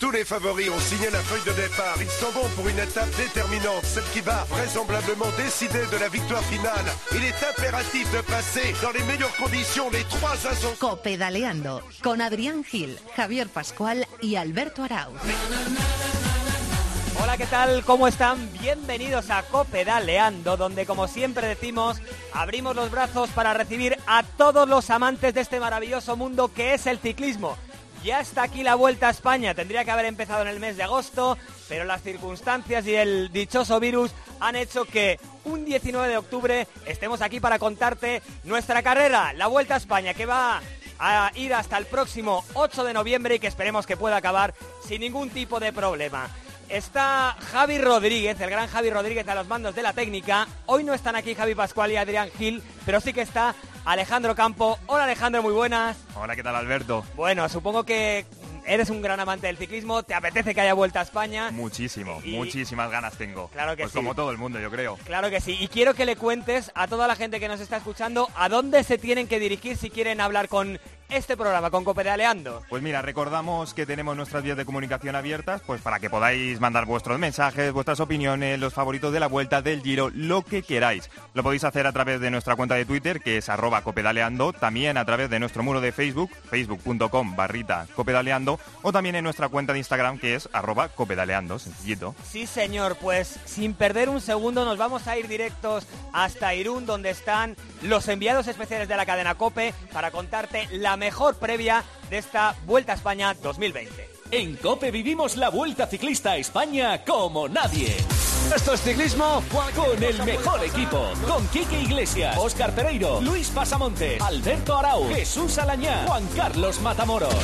Tous les favoris ont signé la feuille de départ. Ils sont bons pour une étape déterminante, celle qui va vraisemblablement décider de la victoire finale. Il est impératif de passer dans les meilleures conditions les trois ascensions. Copedaleando con Adrián Gil, Javier Pascual y Alberto Arauz. Hola, ¿qué tal? ¿Cómo están? Bienvenidos a Copedaleando, donde como siempre decimos, abrimos los brazos para recibir a todos los amantes de este maravilloso mundo que es el ciclismo. Ya está aquí la Vuelta a España, tendría que haber empezado en el mes de agosto, pero las circunstancias y el dichoso virus han hecho que un 19 de octubre estemos aquí para contarte nuestra carrera, la Vuelta a España, que va a ir hasta el próximo 8 de noviembre y que esperemos que pueda acabar sin ningún tipo de problema. Está Javi Rodríguez, el gran Javi Rodríguez a los mandos de la técnica. Hoy no están aquí Javi Pascual y Adrián Gil, pero sí que está Alejandro Campo. Hola Alejandro, muy buenas. Hola, ¿qué tal Alberto? Bueno, supongo que eres un gran amante del ciclismo, te apetece que haya vuelta a España. Muchísimo, Y- muchísimas ganas tengo. Claro que pues sí. como todo el mundo, yo creo. Claro que sí, y quiero que le cuentes a toda la gente que nos está escuchando a dónde se tienen que dirigir si quieren hablar con este programa, con Copedaleando. Pues mira, recordamos que tenemos nuestras vías de comunicación abiertas, pues para que podáis mandar vuestros mensajes, vuestras opiniones, los favoritos de la vuelta, del giro, lo que queráis. Lo podéis hacer a través de nuestra cuenta de Twitter, que es arroba copedaleando, también a través de nuestro muro de Facebook, facebook.com barrita copedaleando, o también en nuestra cuenta de Instagram, que es arroba copedaleando, sencillito. Sí, señor, pues sin perder un segundo nos vamos a ir directos hasta Irún, donde están los enviados especiales de la cadena Cope para contarte la mejor previa de esta Vuelta a España 2020. En Cope vivimos la Vuelta Ciclista a España como nadie. Esto es ciclismo con el mejor equipo. Con Quique Iglesias, Óscar Pereiro, Luis Pasamontes, Alberto Arau, Jesús Alañá, Juan Carlos Matamoros.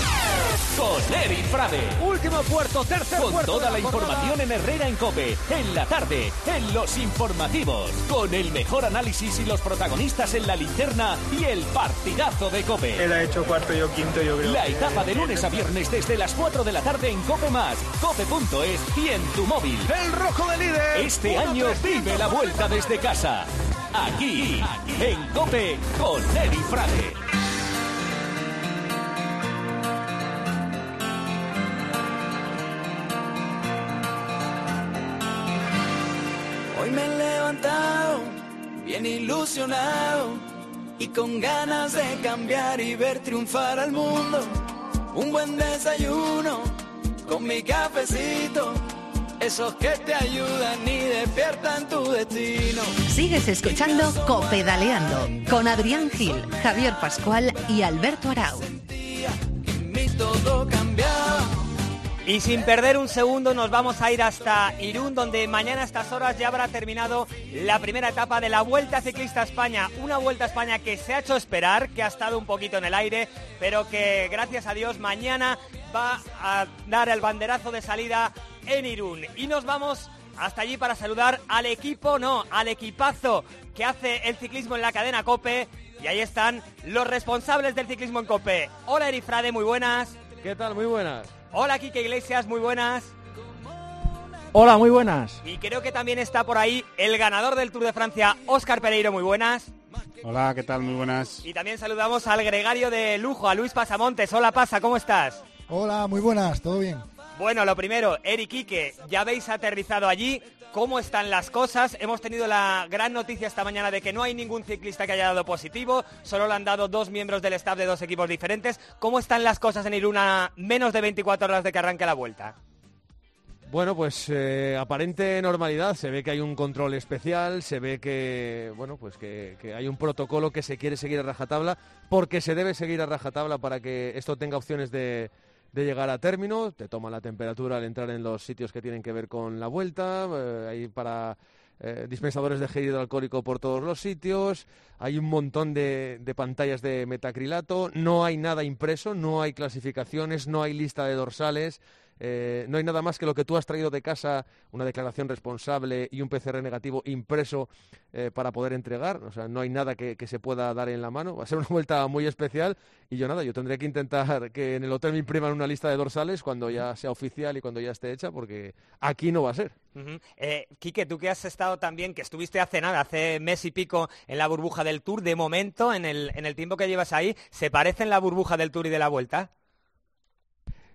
Con Eric Frade. Último puerto, tercer Con toda la información en Herrera en Cope. En la tarde, en los informativos. Con el mejor análisis y los protagonistas en la linterna y el partidazo de Cope. Él ha hecho cuarto, yo quinto, yo creo. La etapa de lunes a viernes desde las 4 de la tarde en Cope Más, cope.es y en tu móvil. El rojo de líder. Este año vive la vuelta desde casa. Aquí, en Cope, con Eri Frade. Hoy me he levantado bien ilusionado y con ganas de cambiar y ver triunfar al mundo. Un buen desayuno con mi cafecito, esos que te ayudan y despiertan tu destino. Sigues escuchando Copedaleando con Adrián Gil, Javier Pascual y Alberto mí todo. Y sin perder un segundo nos vamos a ir hasta Irún, donde mañana a estas horas ya habrá terminado la primera etapa de la Vuelta Ciclista España. Una Vuelta a España que se ha hecho esperar, que ha estado un poquito en el aire, pero que gracias a Dios mañana va a dar el banderazo de salida en Irún. Y nos vamos hasta allí para saludar al equipo, no, al equipazo que hace el ciclismo en la cadena Cope. Y ahí están los responsables del ciclismo en Cope. Hola Erifrade, muy buenas. ¿Qué tal? Muy buenas. Hola Kike Iglesias, muy buenas. Hola, muy buenas. Y creo que también está por ahí el ganador del Tour de Francia, Óscar Pereiro, muy buenas. Hola, ¿qué tal? Muy buenas. Y también saludamos al gregario de lujo, a Luis Pasamontes. Hola Pasa, ¿cómo estás? Hola, muy buenas, ¿todo bien? Bueno, lo primero, Eric Quique, ya habéis aterrizado allí. ¿Cómo están las cosas? Hemos tenido la gran noticia esta mañana de que no hay ningún ciclista que haya dado positivo, solo le han dado dos miembros del staff de dos equipos diferentes. ¿Cómo están las cosas en Iruna menos de 24 horas de que arranque la vuelta? Bueno, pues eh, aparente normalidad. Se ve que hay un control especial, se ve que bueno, pues que, que hay un protocolo que se quiere seguir a rajatabla, porque se debe seguir a rajatabla para que esto tenga opciones de, de llegar a término. Te toman la temperatura al entrar en los sitios que tienen que ver con la vuelta. eh, hay para eh, dispensadores de gel hidroalcohólico por todos los sitios. Hay un montón de pantallas de metacrilato. No hay nada impreso, no hay clasificaciones, no hay lista de dorsales. Eh, no hay nada más que lo que tú has traído de casa, una declaración responsable y un PCR negativo impreso eh, para poder entregar. O sea, no hay nada que, que se pueda dar en la mano. Va a ser una vuelta muy especial y yo nada, yo tendré que intentar que en el hotel me impriman una lista de dorsales cuando ya sea oficial y cuando ya esté hecha, porque aquí no va a ser. Eh, Quique, tú que has estado también, que estuviste hace nada, hace mes y pico en la burbuja del Tour, de momento, en el, en el tiempo que llevas ahí, ¿se parecen la burbuja del Tour y de la Vuelta?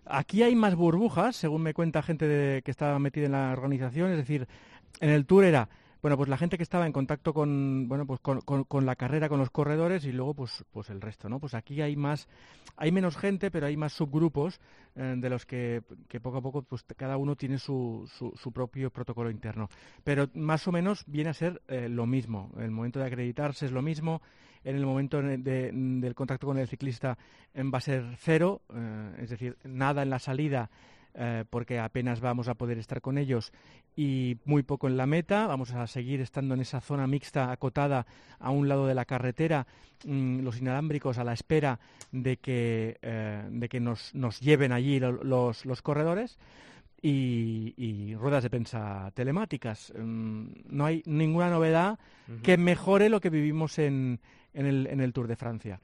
Aquí hay más burbujas, según me cuenta gente que estaba metida en la organización, es decir, en el tour era bueno, pues la gente que estaba en contacto con, bueno, pues con, la carrera, con los corredores y luego pues, pues el resto, ¿no? Pues aquí hay más, hay menos gente, pero hay más subgrupos eh, de los que, poco a poco pues cada uno tiene su, su, propio protocolo interno. Pero más o menos viene a ser eh, lo mismo. El momento de acreditarse es lo mismo. En el momento del contacto con el ciclista eh, va a ser cero, es decir, nada en la salida eh, porque apenas vamos a poder estar con ellos y muy poco en la meta. Vamos a seguir estando en esa zona mixta acotada a un lado de la carretera, mm, los inalámbricos a la espera de que, eh, de que nos, nos, lleven allí los, los corredores. Y, ruedas de prensa telemáticas. Mm, no hay ninguna novedad que mejore lo que vivimos en, en el, en el Tour de Francia.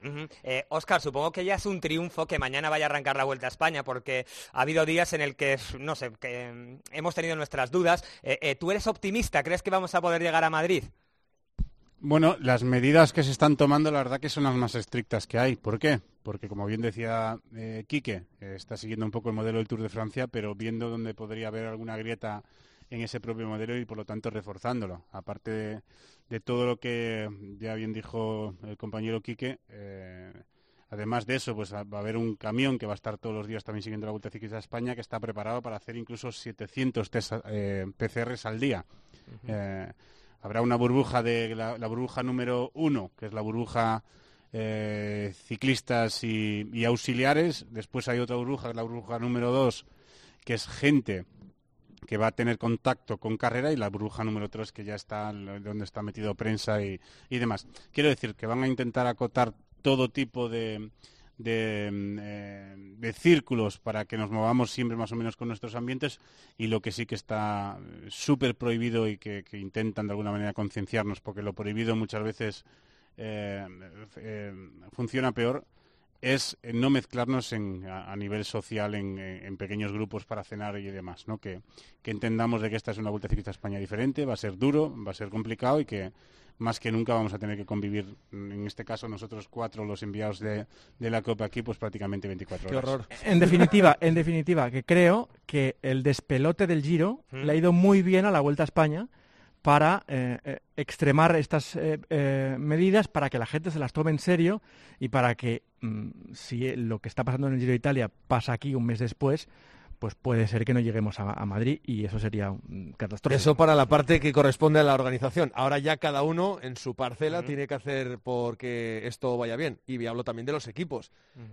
Oscar, eh, supongo que ya es un triunfo que mañana vaya a arrancar la Vuelta a España, porque ha habido días en el que, no sé, que mm, hemos tenido nuestras dudas. Eh, eh, ¿Tú eres optimista? ¿Crees que vamos a poder llegar a Madrid? Bueno, las medidas que se están tomando, la verdad que son las más estrictas que hay. ¿Por qué? Porque, como bien decía Quique, está siguiendo un poco el modelo del Tour de Francia, pero viendo dónde podría haber alguna grieta en ese propio modelo y por lo tanto reforzándolo. Aparte de, todo lo que ya bien dijo el compañero Quique, eh, además de eso, pues va a haber un camión que va a estar todos los días también siguiendo la Vuelta Ciclista a España que está preparado para hacer incluso 700 test, eh, PCRs al día. Eh, habrá una burbuja de la, burbuja número uno, que es la burbuja ciclistas y, y, auxiliares. Después hay otra burbuja, la burbuja número dos, que es gente que va a tener contacto con carrera y la burbuja número 3 que ya está donde está metido prensa y, demás. Quiero decir que van a intentar acotar todo tipo de, de, círculos para que nos movamos siempre más o menos con nuestros ambientes y lo que sí que está súper prohibido y que, intentan de alguna manera concienciarnos porque lo prohibido muchas veces eh, eh, funciona peor es no mezclarnos a, nivel social en, pequeños grupos para cenar y demás, ¿no? Que, entendamos de que esta es una Vuelta Ciclista España diferente, va a ser duro, va a ser complicado y que más que nunca vamos a tener que convivir, en este caso nosotros cuatro, los enviados de, la Copa aquí, pues prácticamente 24 horas. Qué horror. En definitiva, en definitiva, que creo que el despelote del Giro le ha ido muy bien a la Vuelta a España para eh, eh, extremar estas eh, medidas, para que la gente se las tome en serio y para que mm, si lo que está pasando en el Giro de Italia pasa aquí un mes después, pues puede ser que no lleguemos a, Madrid y eso sería un catastrófico. Eso para la parte que corresponde a la organización. Ahora ya cada uno en su parcela tiene que hacer porque esto vaya bien. Y hablo también de los equipos.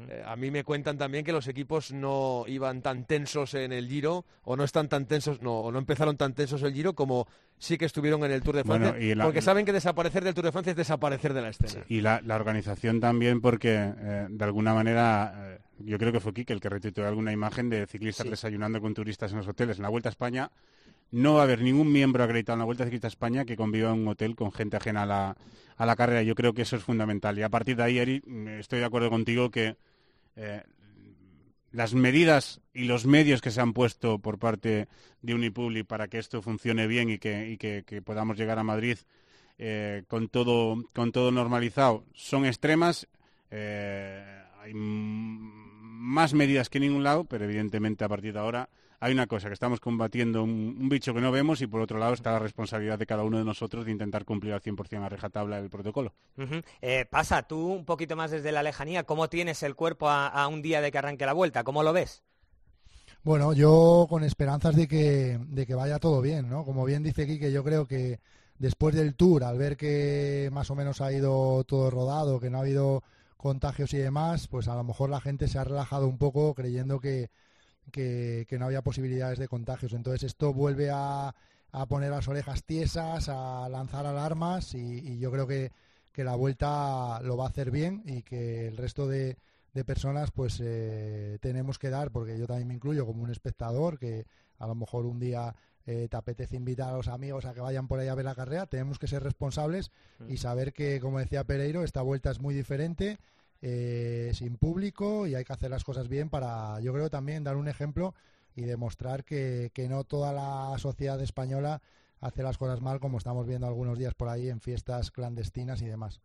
Eh, a mí me cuentan también que los equipos no iban tan tensos en el Giro o no están tan tensos, no, o no empezaron tan tensos el Giro como sí que estuvieron en el Tour de Francia, porque saben que desaparecer del Tour de Francia es desaparecer de la escena. Y la, organización también porque eh, de alguna manera... Eh, yo creo que fue Kike el que retuiteó alguna imagen de ciclistas desayunando con turistas en los hoteles. En la Vuelta a España no va a haber ningún miembro acreditado en la Vuelta Ciclista a España que conviva en un hotel con gente ajena a la, a la carrera. Yo creo que eso es fundamental. Y a partir de ahí, Eri, estoy de acuerdo contigo que eh, las medidas y los medios que se han puesto por parte de Unipublic para que esto funcione bien y que, podamos llegar a Madrid eh, con, todo, con todo normalizado son extremas. Eh, hay más medidas que en ningún lado, pero evidentemente a partir de ahora hay una cosa, que estamos combatiendo un, bicho que no vemos y por otro lado está la responsabilidad de cada uno de nosotros de intentar cumplir al 100% a rejatabla del protocolo. Eh, pasa, tú un poquito más desde la lejanía, ¿cómo tienes el cuerpo a, un día de que arranque la vuelta? ¿Cómo lo ves? Bueno, yo con esperanzas de que, de que vaya todo bien, ¿no? Como bien dice Quique, yo creo que después del tour, al ver que más o menos ha ido todo rodado, que no ha habido contagios y demás, pues a lo mejor la gente se ha relajado un poco creyendo que, que, no había posibilidades de contagios. Entonces esto vuelve a, a poner las orejas tiesas, a lanzar alarmas y, yo creo que, que, la vuelta lo va a hacer bien y que el resto de, de personas pues eh, tenemos que dar, porque yo también me incluyo como un espectador que a lo mejor un día eh, te apetece invitar a los amigos a que vayan por ahí a ver la carrera, tenemos que ser responsables y saber que, como decía Pereiro, esta vuelta es muy diferente, eh, sin público y hay que hacer las cosas bien para, yo creo también, dar un ejemplo y demostrar que, que no toda la sociedad española hace las cosas mal como estamos viendo algunos días por ahí en fiestas clandestinas y demás.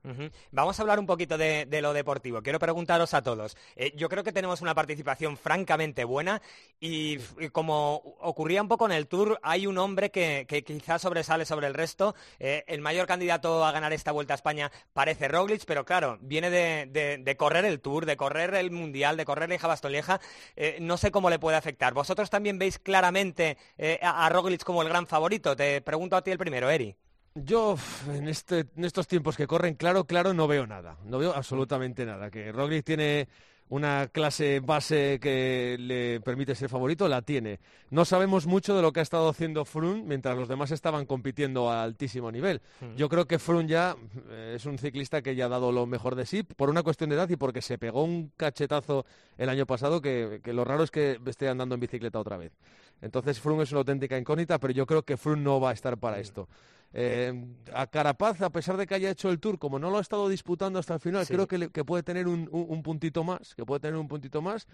Vamos a hablar un poquito de, de lo deportivo. Quiero preguntaros a todos. Eh, yo creo que tenemos una participación francamente buena y, como ocurría un poco en el Tour, hay un hombre que, que quizás sobresale sobre el resto. Eh, el mayor candidato a ganar esta Vuelta a España parece Roglic, pero claro, viene de, de- de correr el Tour, de correr el Mundial, de correr Lieja Bastoleja. Eh, no sé cómo le puede afectar. ¿Vosotros también veis claramente a, a Roglic como el gran favorito? Te pregunto a ti el primero, Eri. Yo este, en estos tiempos que corren, claro, claro, no veo nada. No veo absolutamente nada. Que Roglic tiene una clase base que le permite ser favorito, la tiene. No sabemos mucho de lo que ha estado haciendo Froome mientras los demás estaban compitiendo a altísimo nivel. Yo creo que Froome ya eh, es un ciclista que ya ha dado lo mejor de sí por una cuestión de edad y porque se pegó un cachetazo el año pasado que, que lo raro es que esté andando en bicicleta otra vez. Entonces Froome es una auténtica incógnita, pero yo creo que Froome no va a estar para esto. Eh, a Carapaz, a pesar de que haya hecho el Tour, como no lo ha estado disputando hasta el final, Sí. creo que, le- que puede tener un, un- un puntito más, que puede tener un puntito más.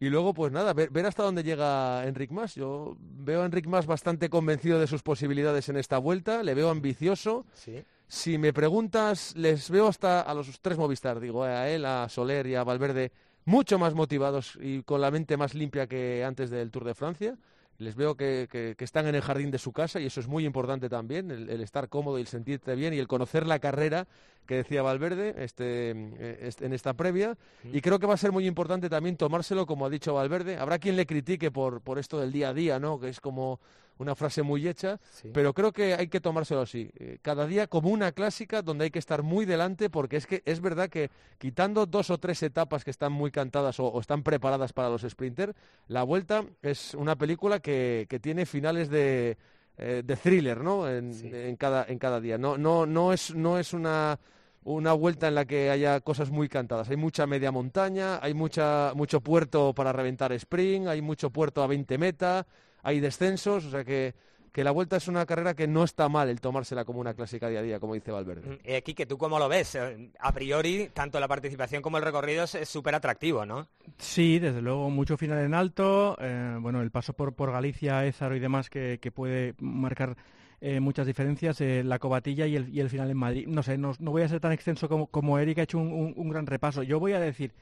Y luego, pues nada, ver, ver hasta dónde llega Enric Mas. Yo veo a Enric Mas bastante convencido de sus posibilidades en esta vuelta, le veo ambicioso. Sí. Si me preguntas, les veo hasta a los tres Movistar, digo, a él, a Soler y a Valverde, mucho más motivados y con la mente más limpia que antes del Tour de Francia. Les veo que, que- que están en el jardín de su casa y eso es muy importante también, el, el estar cómodo y el sentirte bien y el conocer la carrera que decía Valverde este, eh, este- en esta previa. Y creo que va a ser muy importante también tomárselo, como ha dicho Valverde. Habrá quien le critique por, por esto del día a día, ¿no? que es como una frase muy hecha, Sí. pero creo que hay que tomárselo así. eh, Cada día como una clásica donde hay que estar muy delante porque es que es verdad que quitando dos o tres etapas que están muy cantadas o, o están preparadas para los sprinters, la vuelta es una película que, que tiene finales de, eh, de thriller, ¿no? En, Sí. en cada, en cada día. No, no, no es, no es una una vuelta en la que haya cosas muy cantadas. Hay mucha media montaña, hay mucha, mucho puerto para reventar sprint, hay mucho puerto a 20 meta, hay descensos, o sea que, que la vuelta es una carrera que no está mal el tomársela como una clásica día a día, como dice Valverde. Eh, Quique, ¿tú cómo lo ves? Eh, A priori, tanto la participación como el recorrido es súper atractivo, ¿no? Sí, desde luego, mucho final en alto. eh, bueno, el paso por, por Galicia, Ézaro y demás que, que puede marcar eh, muchas diferencias. eh, la cobatilla y el, y el final en Madrid. No sé, no, no voy a ser tan extenso como, como Eric ha hecho un, un- un gran repaso. Yo voy a decir,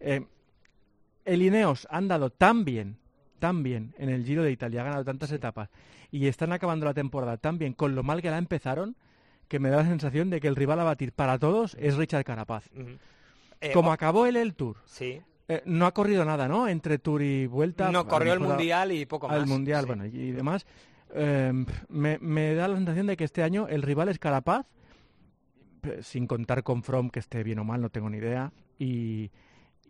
eh, el Ineos han dado tan bien, tan bien en el Giro de Italia, ha ganado tantas etapas y están acabando la temporada tan bien con lo mal que la empezaron que me da la sensación de que el rival a batir para todos es Richard Carapaz. Eh, Como acabó él el Tour, Sí. eh, no ha corrido nada, ¿no? Entre Tour y Vuelta. No, corrió el Mundial y poco más. Al Mundial, sí. bueno, y, y demás. Eh, me, me da la sensación de que este año el rival es Carapaz, eh, sin contar con From, que esté bien o mal, no tengo ni idea, y,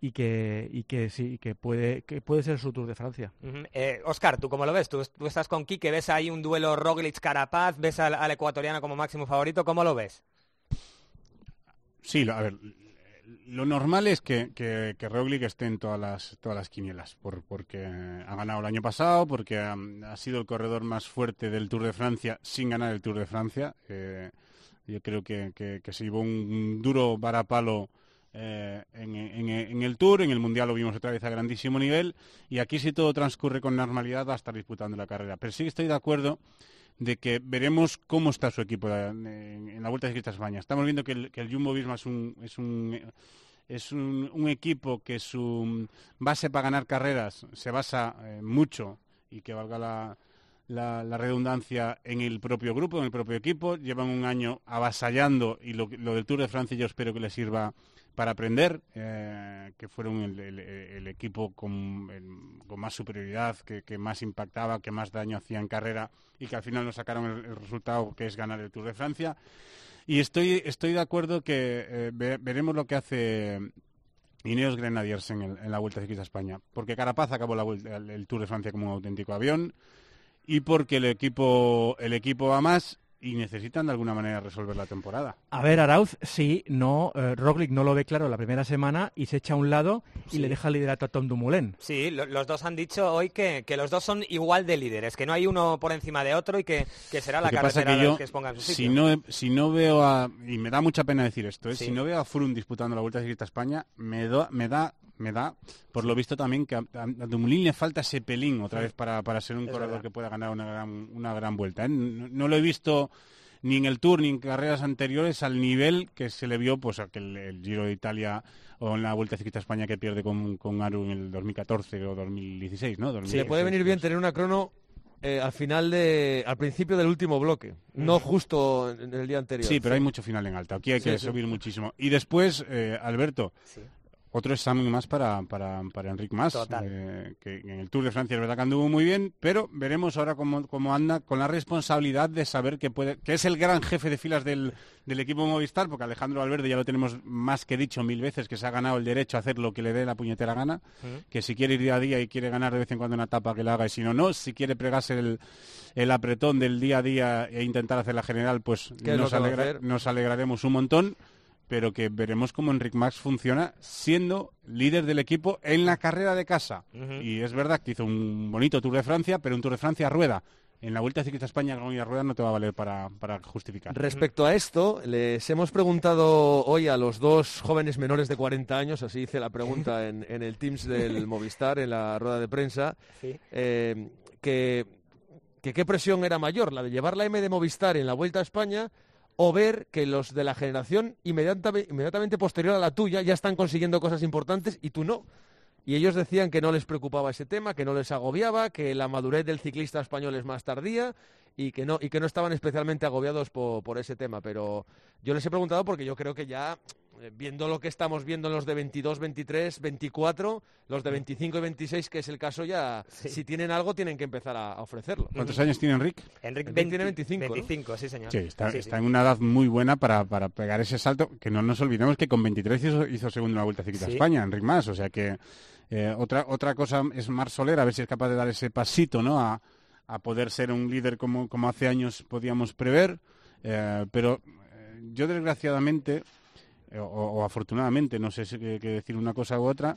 y que, y que sí, que puede, que puede ser su Tour de Francia. Ujú. Eh, Oscar, ¿tú cómo lo ves? ¿Tú, tú estás con Quique, ves ahí un duelo Roglic-Carapaz, ves al, al ecuatoriano como máximo favorito, ¿cómo lo ves? Sí, a ver, lo normal es que, que, que Roglic esté en todas las, todas las quinielas, por, porque ha ganado el año pasado, porque ha, ha sido el corredor más fuerte del Tour de Francia sin ganar el Tour de Francia. Eh, yo creo que, que- que se llevó un duro varapalo eh, en, el Tour, en el Mundial lo vimos otra vez a grandísimo nivel, y aquí si todo transcurre con normalidad va a estar disputando la carrera. Pero sí estoy de acuerdo de que veremos cómo está su equipo en, la Vuelta Ciclista a España. Estamos viendo que el, que el Jumbo Visma es un, es un es un, equipo que su base para ganar carreras se basa eh, mucho y que valga la, redundancia en el propio grupo, en el propio equipo. Llevan un año avasallando y lo del Tour de Francia yo espero que les sirva para aprender, eh, que fueron el, equipo con, más superioridad, que, más impactaba, que más daño hacía en carrera y que al final nos sacaron el, resultado que es ganar el Tour de Francia. Y estoy, estoy de acuerdo que eh, ve- veremos lo que hace Ineos Grenadiers en, la Vuelta Ciclista a España. Porque Carapaz acabó la el Tour de Francia como un auténtico avión y porque el equipo, el equipo va más y necesitan de alguna manera resolver la temporada. A ver, Arauz, sí, no, eh, Roglic no lo ve claro la primera semana y se echa a un lado y Sí. le deja el liderato a Tom Dumoulin. Sí, lo- los dos han dicho hoy que, que los dos son igual de líderes, que no hay uno por encima de otro y que, que será la que pasa carretera que la yo, que exponga en su si sitio. no, si no veo a, y me da mucha pena decir esto, ¿eh? Sí. si no veo a Froome disputando la Vuelta Ciclista a España, me, do- me da me da, por lo visto también, que a, a Dumoulin le falta ese pelín otra vez para, para ser un Es corredor verdad. que pueda ganar una gran, una gran vuelta. ¿eh? No, no lo he visto ni en el Tour ni en carreras anteriores al nivel que se le vio pues aquel el Giro de Italia o en la Vuelta Ciclista a España que pierde con, con Aru en el 2014 o 2016, ¿no? Sí, le 2016, puede venir bien tener una crono eh, al final de, al principio del último bloque, no justo en el día anterior. Sí, pero hay mucho final en alta. Aquí hay que Sí, sí. subir muchísimo. Y después, eh, Alberto, otro examen más para, para, para Enric Mas, eh, que en el Tour de Francia es verdad que anduvo muy bien, pero veremos ahora cómo, cómo anda con la responsabilidad de saber que puede, que es el gran jefe de filas del, del equipo Movistar, porque Alejandro Valverde ya lo tenemos más que dicho mil veces, que se ha ganado el derecho a hacer lo que le dé la puñetera gana, que si quiere ir día a día y quiere ganar de vez en cuando una etapa que la haga, y si no, no, si quiere pregarse el, el apretón del día a día e intentar hacer la general, pues nos alegraremos un montón, pero que veremos cómo Enric Max funciona siendo líder del equipo en la carrera de casa. Y es verdad que hizo un bonito Tour de Francia, pero un Tour de Francia a rueda. En la Vuelta Ciclista a España con a rueda no te va a valer para, para justificar. Respecto a esto, les hemos preguntado hoy a los dos jóvenes menores de 40 años, así hice la pregunta en, en el Teams del Movistar, en la rueda de prensa, Sí. eh, que, que qué presión era mayor, la de llevar la M de Movistar en la Vuelta a España o ver que los de la generación inmediatamente, posterior a la tuya ya están consiguiendo cosas importantes y tú no. Y ellos decían que no les preocupaba ese tema, que no les agobiaba, que la madurez del ciclista español es más tardía y que no, y que no estaban especialmente agobiados po- por, ese tema. Pero yo les he preguntado porque yo creo que ya, viendo lo que estamos viendo en los de 22, 23, 24, los de 25 y 26, que es el caso ya, si tienen algo tienen que empezar a, a ofrecerlo. ¿Cuántos años tiene Enric? Enrique Enric tiene 25, ¿no? 25, sí, señor. Sí, está, Sí, está sí. en una edad muy buena para, para pegar ese salto, que no nos olvidemos que con 23 hizo, hizo segundo en la Vuelta Ciclista a. España, Enric Mas, o sea que eh, otra, otra cosa es Mar Soler, a ver si es capaz de dar ese pasito, ¿no? A, a poder ser un líder como, como hace años podíamos prever, eh, pero eh, yo desgraciadamente, eh, o, o afortunadamente, no sé si decir una cosa u otra,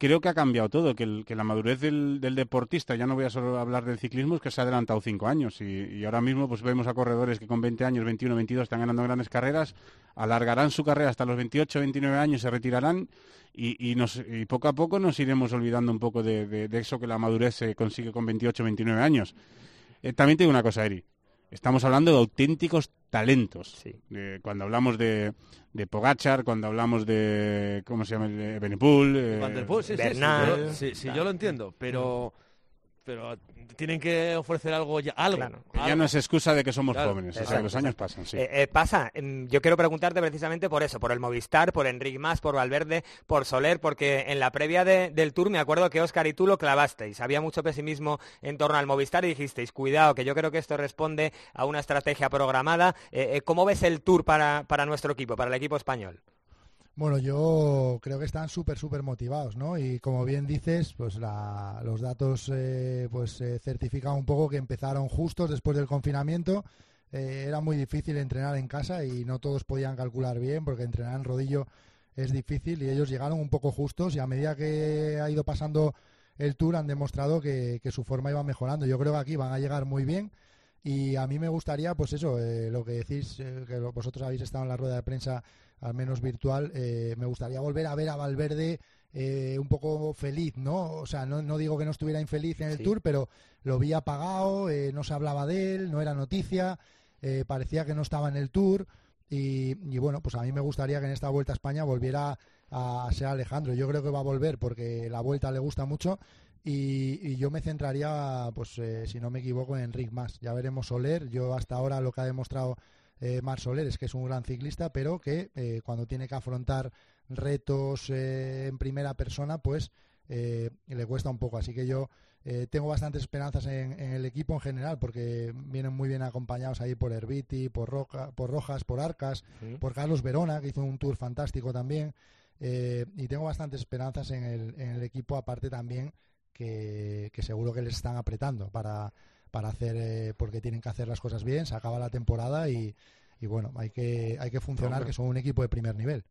creo que ha cambiado todo, que, la madurez del, deportista, ya no voy a solo hablar del ciclismo, es que se ha adelantado cinco años y, ahora mismo pues vemos a corredores que con 20 años, 21, 22 están ganando grandes carreras, alargarán su carrera hasta los 28, 29 años, se retirarán y, poco a poco nos iremos olvidando un poco de eso que la madurez se consigue con 28, 29 años. Eh, también te digo una cosa, Eri. Estamos hablando de auténticos talentos. De- cuando hablamos de, de Pogachar, cuando hablamos de, ¿cómo se llama? De Benepool. eh, Van der Poel, sí, sí, sí, Bernal. yo lo- sí, sí, yo lo entiendo, pero, pero tienen que ofrecer algo ya, algo. ya no es excusa de que somos Claro, jóvenes. O sea, los años pasan, sí. Eh, eh, pasa, em, yo quiero preguntarte precisamente por eso, por el Movistar, por Enric Mas, por Valverde, por Soler, porque en la previa de- del Tour me acuerdo que Oscar y tú lo clavasteis. Había mucho pesimismo en torno al Movistar y dijisteis, cuidado, que yo creo que esto responde a una estrategia programada. Eh, eh, ¿Cómo ves el Tour para, para nuestro equipo, para el equipo español? Bueno, yo creo que están súper, súper motivados, ¿no? Y como bien dices, pues la- los datos eh, pues eh, certifican un poco que empezaron justos después del confinamiento. Eh, era muy difícil entrenar en casa y no todos podían calcular bien porque entrenar en rodillo es difícil y ellos llegaron un poco justos y a medida que ha ido pasando el tour han demostrado que, su forma iba mejorando. Yo creo que aquí van a llegar muy bien y a mí me gustaría, pues eso, eh, lo que decís, que vosotros habéis estado en la rueda de prensa, al menos virtual, eh, me gustaría volver a ver a Valverde eh, un poco feliz, ¿no? O sea, no, no digo que no estuviera infeliz en el Sí. Tour, pero lo vi apagado, eh, no se hablaba de él, no era noticia, parecía que no estaba en el Tour. Y, y bueno, pues a mí me gustaría que en esta vuelta a España volviera a ser Alejandro. Yo creo que va a volver porque la vuelta le gusta mucho y, y yo me centraría, pues eh, si no me equivoco, en Enric Mas. Ya veremos Soler. Yo hasta ahora lo que ha demostrado eh, Mar Soler es que es un gran ciclista, pero que eh, cuando tiene que afrontar retos eh, en primera persona, pues eh, le cuesta un poco. Así que yo tengo bastantes esperanzas en, en el equipo en general, porque vienen muy bien acompañados ahí por Herbiti, por, Roca, por Rojas, por Arcas, por Carlos Verona, que hizo un tour fantástico también. Y tengo bastantes esperanzas en el, en el equipo, aparte también que, que seguro que les están apretando para, para hacer, eh, porque tienen que hacer las cosas bien, se acaba la temporada y, y bueno, hay que, hay que funcionar, Hombre. que son un equipo de primer nivel.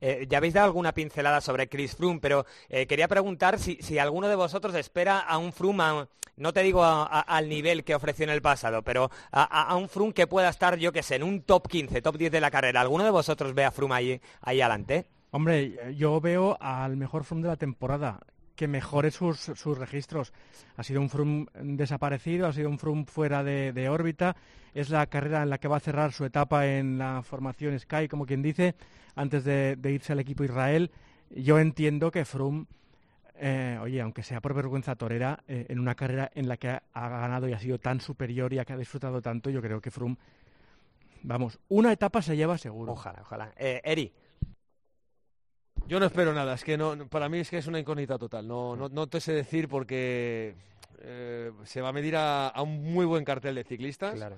Eh, ya habéis dado alguna pincelada sobre Chris Froome, pero eh, quería preguntar si, si alguno de vosotros espera a un Froome, a- no te digo a- a- al nivel que ofreció en el pasado, pero a, a- a un Froome que pueda estar, yo que sé, en un top 15, top 10 de la carrera. ¿Alguno de vosotros ve a Froome ahí, ahí adelante? Hombre, yo veo al mejor Froome de la temporada que mejore sus, sus registros. Ha sido un Froome desaparecido, ha sido un Froome fuera de, de órbita. Es la carrera en la que va a cerrar su etapa en la formación Sky, como quien dice, antes de, irse al equipo Israel. Yo entiendo que Froome, eh, oye, aunque sea por vergüenza torera, eh, en una carrera en la que ha, ha ganado y ha sido tan superior y a que ha disfrutado tanto, yo creo que Froome, vamos, una etapa se lleva seguro. Ojalá, ojalá. Eh, Eri, Yo no espero nada, es que no, para mí es que es una incógnita total. No, no, no te sé decir porque eh, se va a medir a, a un muy buen cartel de ciclistas. claro.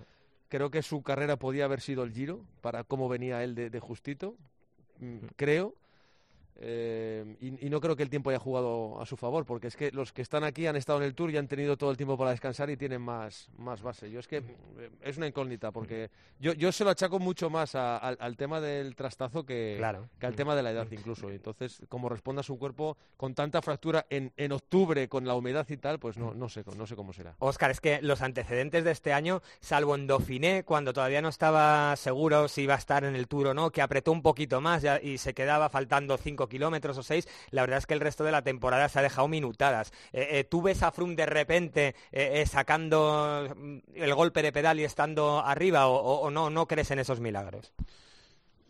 Creo que su carrera podía haber sido el Giro, para cómo venía él de, de justito, mm, creo. Eh, y, y no creo que el tiempo haya jugado a su favor, porque es que los que están aquí han estado en el Tour y han tenido todo el tiempo para descansar y tienen más, más base. Yo es que eh, es una incógnita, porque yo, yo se lo achaco mucho más a- al, al tema del trastazo que, Claro. que al tema de la edad incluso. Entonces, como responda su cuerpo con tanta fractura en, en octubre con la humedad y tal, pues no, no sé, no sé cómo será. Oscar, es que los antecedentes de este año, salvo en Dauphiné, cuando todavía no estaba seguro si iba a estar en el Tour o no, que apretó un poquito más ya- y se quedaba faltando 5 kilómetros o 6, la verdad es que el resto de la temporada se ha dejado minutadas. Eh, eh, ¿Tú ves a Froome de repente eh, eh, sacando mm, el golpe de pedal y estando arriba o, o- no, no crees en esos milagros?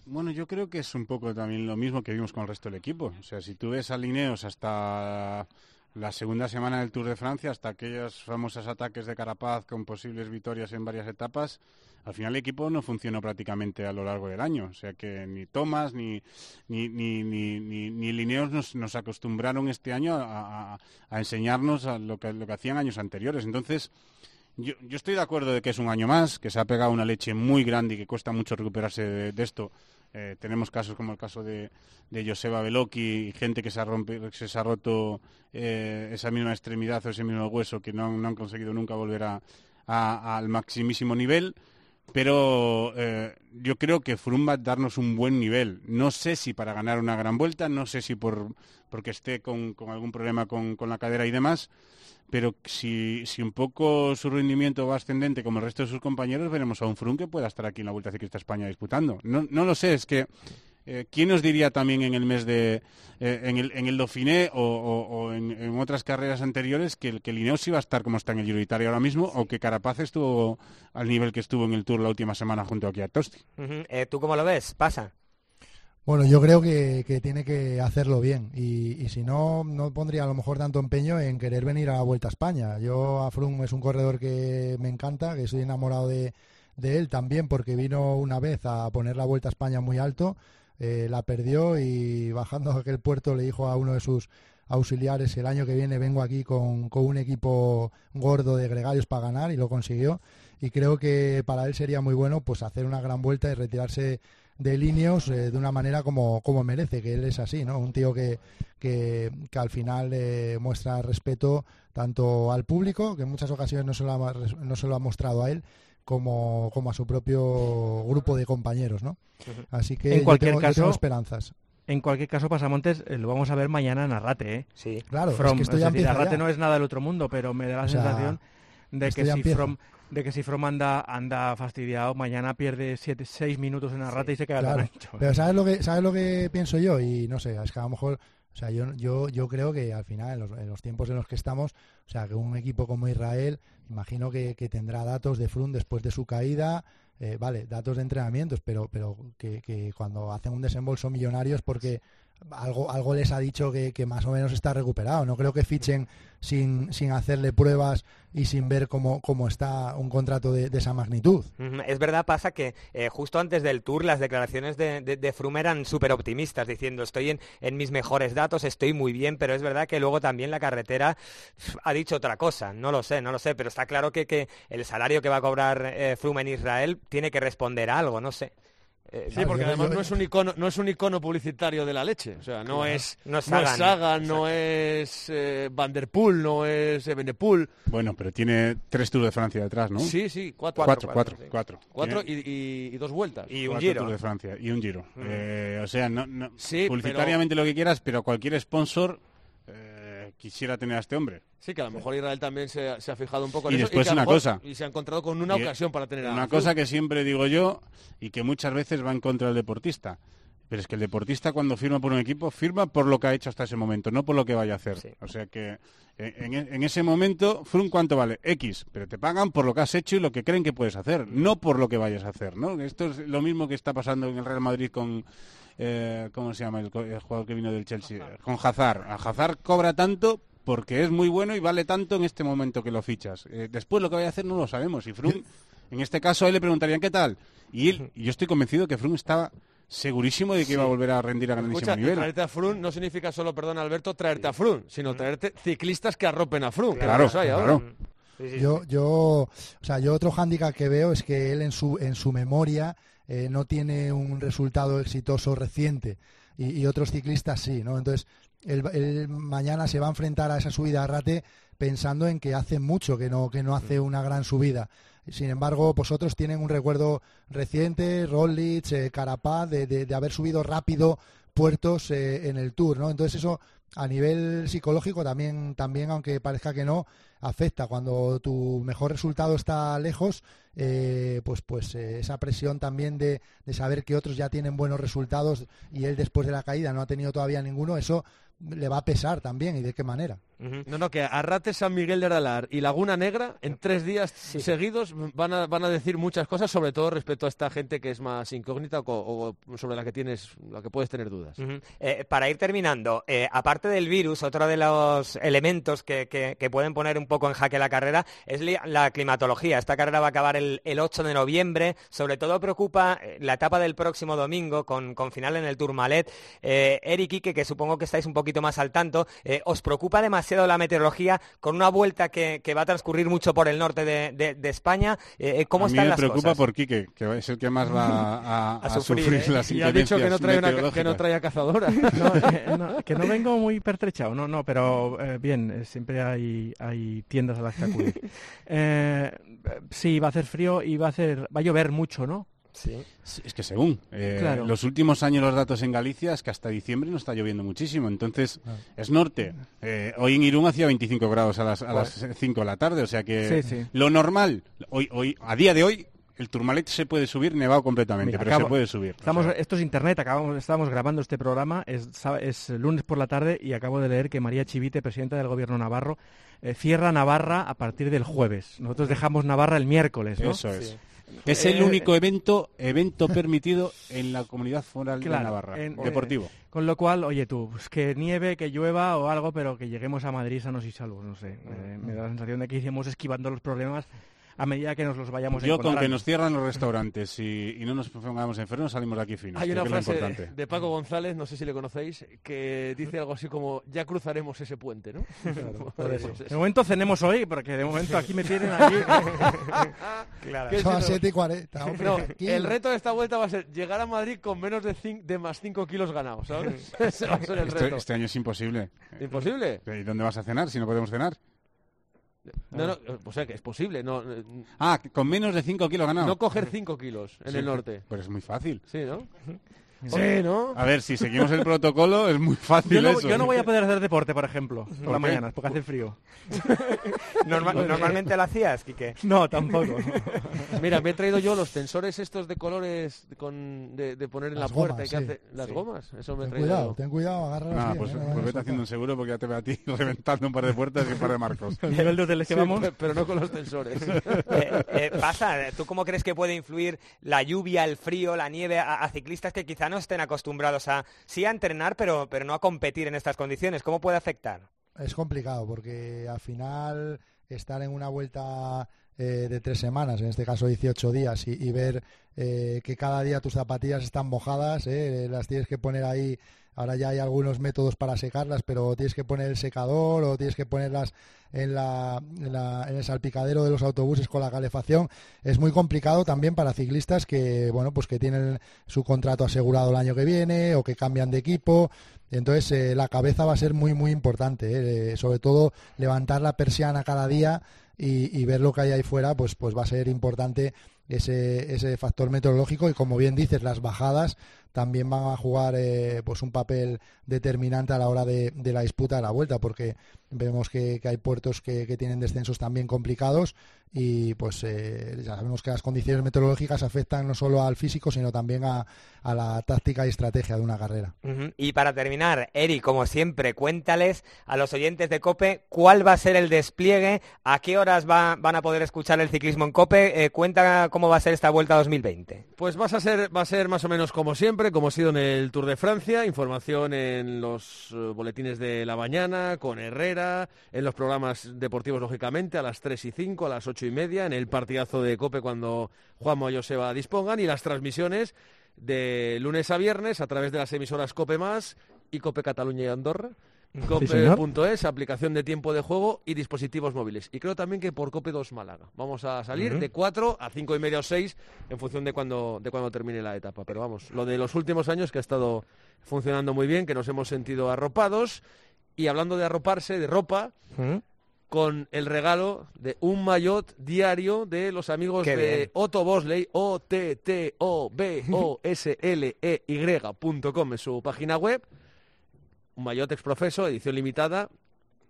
Bueno, yo creo que es un poco también lo mismo que vimos con el resto del equipo. O sea, si tú ves a Lineos hasta la segunda semana del Tour de Francia, hasta aquellos famosos ataques de Carapaz con posibles victorias en varias etapas, al final el equipo no funcionó prácticamente a lo largo del año. O sea que ni Thomas ni, ni, ni, ni, ni, Lineos nos, acostumbraron este año a, enseñarnos lo, que, lo que hacían años anteriores. Entonces, yo, yo estoy de acuerdo de que es un año más, que se ha pegado una leche muy grande y que cuesta mucho recuperarse de, esto. Eh, tenemos casos como el caso de, de Joseba y gente que se ha, rompe- se ha roto eh, esa misma extremidad o ese mismo hueso que no, han- conseguido nunca volver a- al maximísimo nivel. Pero eh, yo creo que Froome va a darnos un buen nivel. No sé si para ganar una gran vuelta, no sé si por porque esté con, algún problema con, la cadera y demás, pero si, un poco su rendimiento va ascendente como el resto de sus compañeros, veremos a un Froome que pueda estar aquí en la Vuelta Ciclista España disputando. No lo sé, es que eh, ¿quién nos diría también en el mes de, eh, en, el, en el Dauphiné o, o- o en, en otras carreras anteriores que, el- que Lineos iba a estar como está en el Giro Italia ahora mismo o que Carapaz estuvo al nivel que estuvo en el Tour la última semana junto aquí a Tosti? Eh, ¿Tú cómo lo ves? Pasa. Bueno, yo creo que, que tiene que hacerlo bien y, y si no, no pondría a lo mejor tanto empeño en querer venir a la Vuelta a España. Yo a Froome es un corredor que me encanta, que estoy enamorado de, de él también porque vino una vez a poner la Vuelta a España muy alto, eh, la perdió y bajando a aquel puerto le dijo a uno de sus auxiliares el año que viene vengo aquí con, con un equipo gordo de gregarios para ganar y lo consiguió y creo que para él sería muy bueno pues hacer una gran vuelta y retirarse de Lineos eh, de una manera como, como merece, que él es así, ¿no? Un tío que, que, que al final eh, muestra respeto tanto al público, que en muchas ocasiones no se lo no se lo ha mostrado a él, como, como a su propio grupo de compañeros, ¿no? Así que En yo cualquier tengo- yo caso- tengo esperanzas. En cualquier caso, Pasamontes, eh, lo vamos a ver mañana en Arrate, ¿eh? Sí. Claro, es From, que esto es ya decir, empieza Arrate ya. no es nada del otro mundo, pero me da la O sea, sensación de que si. From de que si From anda, anda fastidiado, mañana pierde 7, 6 minutos en Arrate y se queda tan Claro, ancho. pero ¿sabes lo que sabes lo que pienso yo? Y no sé, es que a lo mejor, o sea, yo yo yo creo que al final en los, en los tiempos en los que estamos, o sea, que un equipo como Israel, imagino que, que tendrá datos de Froome después de su caída, eh, vale, datos de entrenamientos, pero pero que, que cuando hacen un desembolso millonario es porque algo algo les ha dicho que, que más o menos está recuperado. No creo que fichen sin, sin hacerle pruebas y sin ver cómo, cómo está un contrato de, de esa magnitud. Es verdad, pasa que eh, justo antes del Tour las declaraciones de, de, de eran súper optimistas, diciendo estoy en, mis mejores datos, estoy muy bien, pero es verdad que luego también la carretera ha dicho otra cosa, no lo sé, no lo sé, pero está claro que, que el salario que va a cobrar eh, en Israel tiene que responder a algo, no sé. Eh, Sí, porque además no es un icono, no es un icono publicitario de la leche. O sea, no Claro. es No es no es Sagan. Sagan, no es eh, Van der Poel, no es Evenepoel. Bueno, pero tiene tres Tours de Francia detrás, ¿no? Sí, sí, cuatro. cuatro, cuatro, cuatro, sí. cuatro. Cuatro y, y- y dos vueltas. y un cuatro giro. Tours de Francia y un Giro. Eh, o sea, no, no- Sí, publicitariamente lo que quieras, pero cualquier sponsor eh, quisiera tener a este hombre. Sí, que a lo mejor Israel también se, ha- se ha fijado un poco en Y eso. después que a lo una mejor- cosa. Y se ha encontrado con una Y ocasión para tener a Una cosa que siempre digo yo y que muchas veces va en contra del deportista. Pero es que el deportista cuando firma por un equipo, firma por lo que ha hecho hasta ese momento, no por lo que vaya a hacer. O sea que eh, en, en ese momento, Frum, ¿cuánto vale? X, pero te pagan por lo que has hecho y lo que creen que puedes hacer, no por lo que vayas a hacer, ¿no? Esto es lo mismo que está pasando en el Real Madrid con, eh, ¿cómo se llama el, el jugador que vino del Chelsea? Con Hazard. A Hazard cobra tanto porque es muy bueno y vale tanto en este momento que lo fichas. Eh, después lo que vaya a hacer no lo sabemos. Y Frum, en este caso, a él le preguntarían qué tal. Y él, yo estoy convencido que Frum estaba segurísimo de que iba a volver a rendir a grandísimo Escucha, nivel. traerte a Frun no significa solo, perdón Alberto, traerte a Frun, sino traerte ciclistas que arropen a Frun. que Claro, ahora. claro. Yo, yo, o sea, yo otro hándicap que veo es que él en su, en su memoria eh, no tiene un resultado exitoso reciente y, y otros ciclistas sí, ¿no? Entonces, él, él mañana se va a enfrentar a esa subida a Rate pensando en que hace mucho que no, que no hace una gran subida. Sin embargo, pues otros tienen un recuerdo reciente, Roglic, eh, Carapaz, de, de- haber subido rápido puertos eh, en el Tour, ¿no? Entonces eso a nivel psicológico también, también aunque parezca que no, afecta. Cuando tu mejor resultado está lejos, eh, pues, pues esa presión también de, de saber que otros ya tienen buenos resultados y él después de la caída no ha tenido todavía ninguno, eso le va a pesar también y de qué manera. No, no, que Arrate, San Miguel de Aralar y Laguna Negra en tres días seguidos van a, van a decir muchas cosas, sobre todo respecto a esta gente que es más incógnita o, sobre la que tienes, la que puedes tener dudas. Eh, para ir terminando, eh, aparte del virus, otro de los elementos que, que- que pueden poner un poco en jaque la carrera es la climatología. Esta carrera va a acabar el, el 8 de noviembre. Sobre todo preocupa eh, la etapa del próximo domingo con, con final en el Tourmalet. Eh, Eric Ike, que supongo que estáis un poquito más al tanto, eh, ¿os preocupa demasiado la meteorología con una vuelta que, que va a transcurrir mucho por el norte de, de- de España? Eh, eh, ¿Cómo a mí están me las preocupa cosas? por Quique, que es el que más va a, a- A a sufrir, sufrir, ¿eh? las Y ha dicho que no trae, una, que no trae cazadora. No, eh, no, que no vengo muy pertrechado, no, no, pero eh, bien, eh, siempre hay, hay tiendas a las que acudir. Eh, sí, va a hacer frío y va a hacer, va a llover mucho, ¿no? Sí. Es que según eh, Claro. los últimos años los datos en Galicia es que hasta diciembre no está lloviendo muchísimo. Entonces, Ah. es norte. Eh, hoy en Irún hacía 25 grados a las, a las 5 de la tarde. O sea que Sí, sí. lo normal, hoy, hoy, a día de hoy, el Turmalet se puede subir nevado completamente, Mira, pero acabo- se puede subir. O Estamos, sea, esto es internet, acabamos, estábamos grabando este programa, es, lunes por la tarde y acabo de leer que María Chivite, presidenta del gobierno navarro, eh, cierra Navarra a partir del jueves. Nosotros dejamos Navarra el miércoles, ¿no? Eso es. Es el Eh, único evento evento permitido en la comunidad foral de Claro, Navarra, en- deportivo. eh, con lo cual, oye tú, pues que nieve, que llueva o algo, pero que lleguemos a Madrid sanos y salvos, no sé. Eh, me da la sensación de que iremos esquivando los problemas a medida que nos los vayamos Yo con que nos cierran los restaurantes y, y no nos pongamos enfermos salimos de aquí finos. Hay una frase importante. de Paco González, no sé si le conocéis, que dice algo así como, ya cruzaremos ese puente, ¿no? Por eso. De momento cenemos hoy, porque de momento aquí me tienen aquí. Claro. ¿Qué Son las si no- 7 y 40. hombre, No, tranquilo. el reto de esta vuelta va a ser llegar a Madrid con menos de, cin- de más 5 kilos ganados, ¿sabes? Ese va a ser el Este, este año es imposible. ¿Imposible? ¿Y dónde vas a cenar si no podemos cenar? No, no, o sea que es posible, no, Ah, con menos de 5 kilos ganados. no coger 5 kilos en Sí, el norte. Pero es muy fácil. Sí, ¿no? Sí, ¿no? A ver, si seguimos el protocolo es muy fácil Yo no, eso. yo no voy a poder hacer deporte, por ejemplo, por qué? las mañanas, porque hace frío. Norma- ¿Normalmente lo hacías, Quique? No, tampoco. Mira, me he traído yo los tensores estos de colores con, de, de poner en Las la puerta gomas, y que sí. hace las Sí. gomas. Eso me he Ten traído cuidado, ten cuidado, agárralas Nah, bien, pues, eh, pues vete soltar. haciendo un seguro porque ya te veo a ti reventando un par de puertas y un par de marcos. El nivel de hoteles que Sí, vamos. pe- pero no con los tensores. Eh, eh, pasa, ¿tú cómo crees que puede influir la lluvia, el frío, la nieve a, a ciclistas que no estén acostumbrados a sí a entrenar, pero, pero no a competir en estas condiciones? ¿Cómo puede afectar? Es complicado porque al final estar en una vuelta eh, de tres semanas, en este caso 18 días, y, y ver eh, que cada día tus zapatillas están mojadas, eh, las tienes que poner ahí. Ahora ya hay algunos métodos para secarlas, pero tienes que poner el secador o tienes que ponerlas en, el salpicadero de los autobuses con la calefacción. Es muy complicado también para ciclistas que, bueno, pues que tienen su contrato asegurado el año que viene o que cambian de equipo. Entonces eh, la cabeza va a ser muy muy importante, eh, sobre todo levantar la persiana cada día y, y ver lo que hay ahí fuera, pues pues va a ser importante ese, ese factor meteorológico y como bien dices las bajadas también van a jugar eh, pues un papel determinante a la hora de, de la disputa de la vuelta, porque vemos que, que hay puertos que, que tienen descensos también complicados y pues eh, ya sabemos que las condiciones meteorológicas afectan no solo al físico sino también a, a la táctica y estrategia de una carrera. Y para terminar, Eri, como siempre, cuéntales a los oyentes de COPE cuál va a ser el despliegue, a qué horas va- van a poder escuchar el ciclismo en COPE, eh, cuenta cómo va a ser esta vuelta 2020. Pues vas a ser, va a ser más o menos como siempre, como ha sido en el Tour de Francia, información en los eh, boletines de la mañana, con Herrera, en los programas deportivos, lógicamente, a las 3 y 5, a las 8 y media, en el partidazo de Cope cuando Juanmo y Joseba dispongan, y las transmisiones de lunes a viernes a través de las emisoras Cope Más y Cope Cataluña y Andorra. Cope.es, aplicación de tiempo de juego y dispositivos móviles. Y creo también que por Cope 2 Málaga. Vamos a salir de 4 a 5 y media o 6 en función de cuando, de cuando termine la etapa. Pero vamos, lo de los últimos años que ha estado funcionando muy bien, que nos hemos sentido arropados. Y hablando de arroparse, de ropa, con el regalo de un maillot diario de los amigos Qué de bien. Otto Bosley, o t t o b o s l e y.com en su página web. Un maillot exprofeso, edición limitada,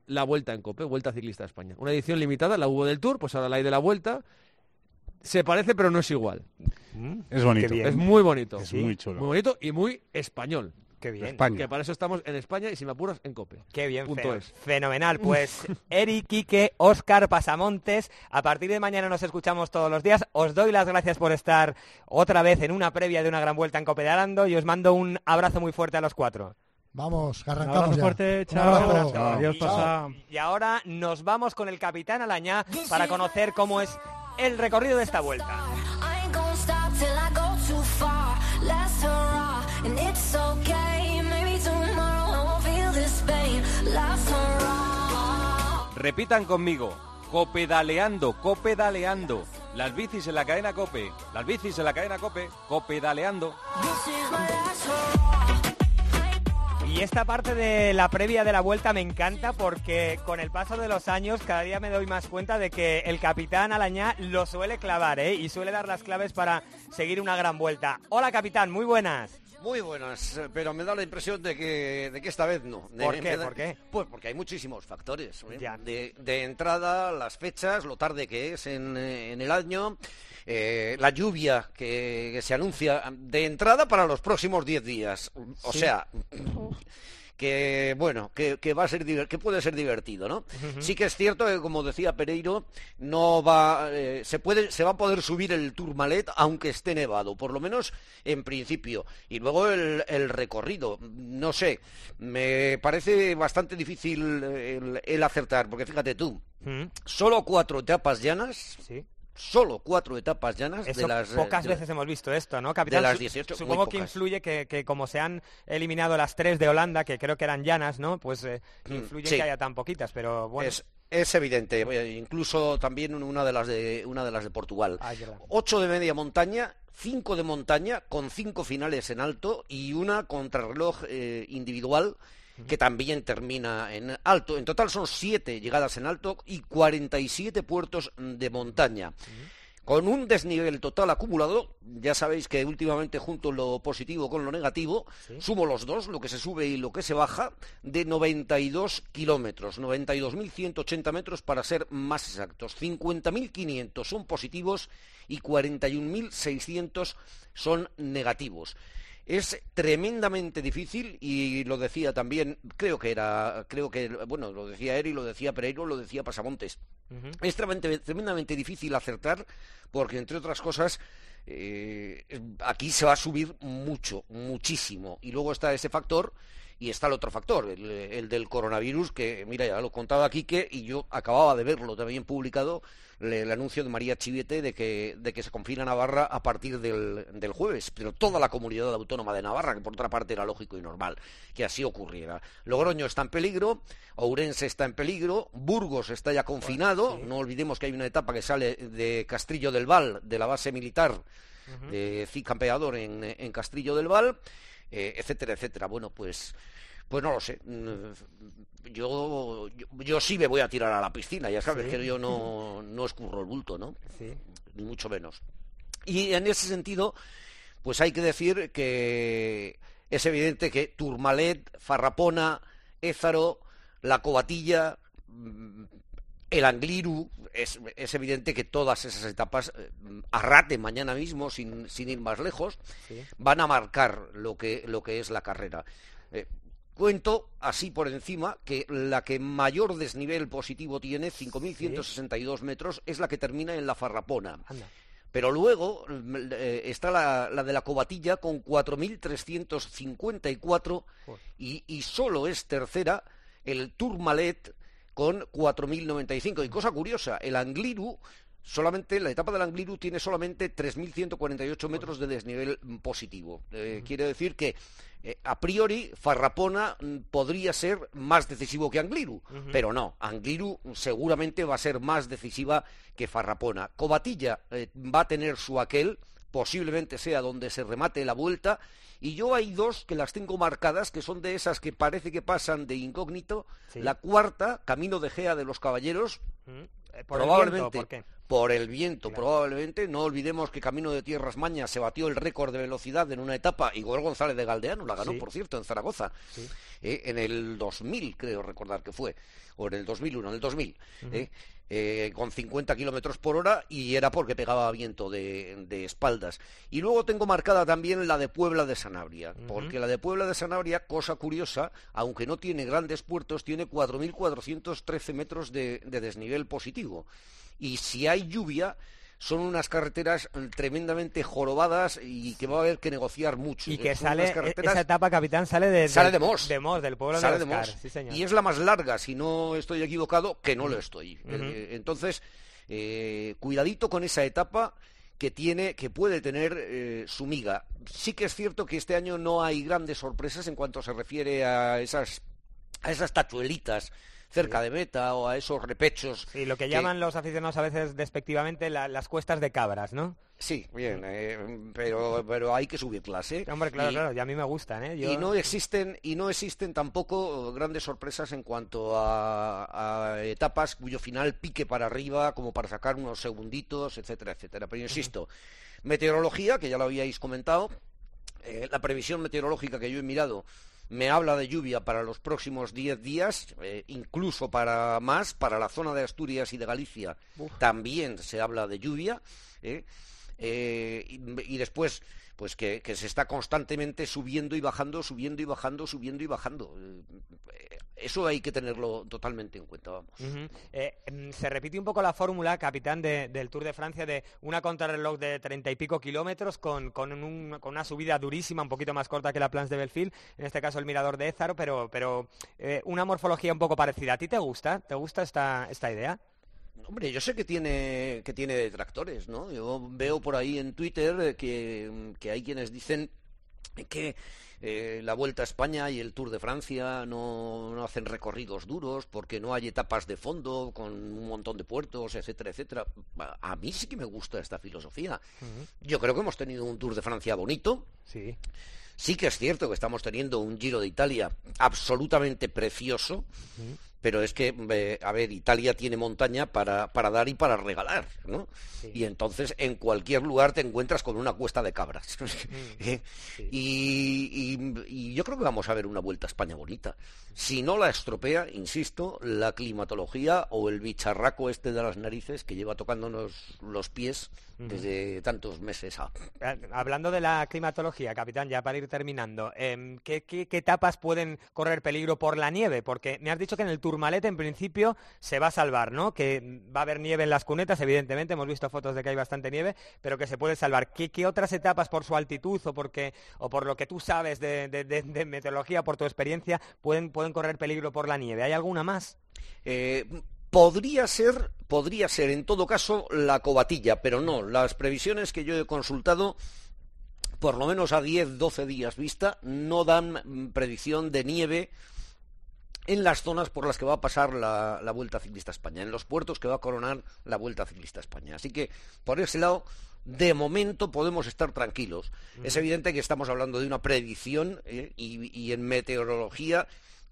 la Vuelta en Cope, Vuelta Ciclista de España. Una edición limitada, la hubo del Tour, pues ahora la hay de la Vuelta. Se parece, pero no es igual. Es bonito. Es muy bonito. Es muy chulo. Muy bonito y muy español. Qué bien. España. Que para eso estamos en España y si me apuras, en Cope. Qué bien, Punto es. fenomenal. Pues Eri, Quique, Óscar, Pasamontes, a partir de mañana nos escuchamos todos los días. Os doy las gracias por estar otra vez en una previa de una gran vuelta en Cope de Arando y os mando un abrazo muy fuerte a los cuatro. Vamos, arrancamos ya. fuerte, chao. Chao. Adiós, Y- pasa. Y ahora nos vamos con el capitán Alañá para conocer cómo es el recorrido de esta vuelta. Repitan conmigo. Copedaleando, copedaleando. Las bicis en la cadena Cope. Las bicis en la cadena Cope. Copedaleando. Y esta parte de la previa de la vuelta me encanta porque con el paso de los años cada día me doy más cuenta de que el capitán Alañá lo suele clavar ¿eh? y suele dar las claves para seguir una gran vuelta. Hola capitán, muy buenas. Muy buenas, pero me da la impresión de que, de que esta vez no. De- ¿Por qué? da- ¿Por qué? Pues porque hay muchísimos factores. ¿eh? Ya. De, de entrada, las fechas, lo tarde que es en, en el año, eh, la lluvia que, que se anuncia de entrada para los próximos 10 días. O Sí. sea, que bueno, que, que va a ser que puede ser divertido, ¿no? Sí que es cierto que como decía Pereiro, no va eh, se puede se va a poder subir el Tourmalet aunque esté nevado, por lo menos en principio. Y luego el, el recorrido, no sé, me parece bastante difícil el, el acertar, porque fíjate tú, solo cuatro etapas llanas, Sí. Solo cuatro etapas llanas Eso de las pocas de veces hemos visto esto, ¿no, capitán? las Su- 18, muy Supongo que influye que, que como se han eliminado las tres de Holanda, que creo que eran llanas, ¿no? Pues eh, Mm, influye sí. que haya tan poquitas, pero bueno. Es, es evidente, eh, incluso también una de las de una de las de Portugal. Ah. Ocho de media montaña, cinco de montaña, con cinco finales en alto y una contrarreloj eh, individual que también termina en alto. En total son siete llegadas en alto y 47 puertos de montaña. Con un desnivel total acumulado, ya sabéis que últimamente junto lo positivo con lo negativo, sumo los dos, lo que se sube y lo que se baja, de 92 kilómetros, 92.180 metros para ser más exactos. 50.500 son positivos y 41.600 son negativos. Es tremendamente difícil y lo decía también, creo que era, creo que, bueno, lo decía Eri, lo decía Pereiro, lo decía Pasamontes. Es tremendamente, tremendamente difícil acertar porque, entre otras cosas, eh, aquí se va a subir mucho, muchísimo. Y luego está ese factor y está el otro factor, el, el del coronavirus, que, mira, ya lo contaba Quique y yo acababa de verlo también publicado, le- el anuncio de María Chivete de que, de que se confina Navarra a partir del, del jueves, pero toda la comunidad autónoma de Navarra, que por otra parte era lógico y normal que así ocurriera. Logroño está en peligro, Ourense está en peligro, Burgos está ya confinado, no olvidemos que hay una etapa que sale de Castrillo del Val, de la base militar de Cid Campeador en, en Castrillo del Val, eh, etcétera, etcétera. Bueno, pues, pues no lo sé. Mm, Yo, yo, yo sí me voy a tirar a la piscina, ya sabes Sí. que yo no, no escurro el bulto, ¿no? Sí. Ni mucho menos. Y en ese sentido, pues hay que decir que es evidente que Turmalet, Farrapona, Ézaro, La Cobatilla, mm, el Angliru, es, es evidente que todas esas etapas, eh, Arrate mañana mismo, sin, sin ir más lejos, van a marcar lo que, lo que es la carrera. Eh, cuento así por encima que la que mayor desnivel positivo tiene, 5.162 metros, es la que termina en la Farrapona. Pero luego mm, eh, está la, la de la Cobatilla con 4.354 y, y solo es tercera el Tourmalet con 4.095. Y cosa curiosa, el Angliru solamente la etapa del Angliru tiene solamente 3.148 metros de desnivel positivo. Eh, quiere decir que eh, a priori Farrapona mm, podría ser más decisivo que Angliru, pero no, Angliru seguramente va a ser más decisiva que Farrapona. Cobatilla eh, va a tener su aquel, posiblemente sea donde se remate la vuelta, y yo hay dos que las tengo marcadas, que son de esas que parece que pasan de incógnito. La cuarta, Camino de Gea de los Caballeros, Eh, por el probablemente viento, ¿por qué? Por el viento, probablemente. No olvidemos que Camino de Tierras Mañas se batió el récord de velocidad en una etapa. Igor González de Galdeano la ganó, Sí. por cierto, en Zaragoza. Eh, en el 2000, creo recordar que fue. O en el 2001, en el 2000. eh, eh, con 50 kilómetros por hora y era porque pegaba viento de, de espaldas. Y luego tengo marcada también la de Puebla de Sanabria, porque la de Puebla de Sanabria, cosa curiosa, aunque no tiene grandes puertos, tiene 4.413 metros de, de desnivel positivo. Y si hay lluvia, son unas carreteras mm, tremendamente jorobadas y que va a haber que negociar mucho. Y Eh, que son sale, carreteras- esa etapa, capitán, sale de, Sale del- de Mos. De Mos, del pueblo Sale de de. Mos. Sí, señor. Y es la más larga, si no estoy equivocado, que no lo estoy. Eh, entonces, eh, cuidadito con esa etapa que tiene, que puede tener eh, su miga. Sí que es cierto que este año no hay grandes sorpresas en cuanto se refiere a esas, a esas tachuelitas cerca de meta o a esos repechos. Y lo que llaman los aficionados a veces despectivamente la- las cuestas de cabras, ¿no? Sí, bien, eh, pero, pero hay que subirlas, ¿eh? Hombre, claro, Y- claro, y a mí me gustan, ¿eh? Yo- Y no existen y no existen tampoco grandes sorpresas en cuanto a, a etapas cuyo final pique para arriba como para sacar unos segunditos, etcétera, etcétera. Pero insisto, meteorología que ya lo habíais comentado, eh, la previsión meteorológica que yo he mirado me habla de lluvia para los próximos 10 días, eh, incluso para más, para la zona de Asturias y de Galicia también se habla de lluvia. ¿eh? Eh, y, después, pues que, se está constantemente subiendo y bajando, subiendo y bajando, subiendo y bajando. Eh, Eso hay que tenerlo totalmente en cuenta, vamos. Eh, mm, se repite un poco la fórmula, capitán, de- del Tour de Francia de una contrarreloj de treinta y pico kilómetros con, con, un- con una subida durísima, un poquito más corta que la Plans de Belfield, en este caso el Mirador de Ézaro, pero, pero una morfología un poco parecida. ¿A ti te gusta? ¿Te gusta esta, esta idea? Hombre, yo sé que tiene, que tiene detractores, ¿no? Yo veo por ahí en Twitter que, que hay quienes dicen que eh, la Vuelta a España y el Tour de Francia no, no hacen recorridos duros porque no hay etapas de fondo con un montón de puertos, etcétera, etcétera. A a mí sí que me gusta esta filosofía. Yo creo que hemos tenido un Tour de Francia bonito. Sí. Sí que es cierto que estamos teniendo un Giro de Italia absolutamente precioso, pero es que, eh, a ver, Italia tiene montaña para, para dar y para regalar, ¿no? Y entonces en cualquier lugar te encuentras con una cuesta de cabras. ¿eh? y, y- y yo creo que vamos a ver una vuelta a España bonita. Si no la estropea, insisto, la climatología o el bicharraco este de las narices que lleva tocándonos los pies desde tantos meses a... Eh, Hablando de la climatología, capitán, ya para ir terminando, em, ¿qué, qué- qué etapas pueden correr peligro por la nieve? Porque me has dicho que en el Tourmalet en principio se va a salvar, ¿no? Que va a haber nieve en las cunetas, evidentemente, hemos visto fotos de que hay bastante nieve, pero que se puede salvar. ¿Qué, otras etapas por su altitud o, porque, o por lo que tú sabes de meteorología, por tu experiencia, pueden, pueden correr peligro por la nieve? ¿Hay alguna más? Eh, podría ser, podría ser en todo caso la cobatilla, pero no. Las previsiones que yo he consultado, por lo menos a 10, 12 días vista, no dan mm, predicción de nieve en las zonas por las que va a pasar la, la Vuelta Ciclista España, en los puertos que va a coronar la Vuelta Ciclista España. Así que, por ese lado, de momento podemos estar tranquilos. Es evidente que estamos hablando de una predicción eh, y, y en meteorología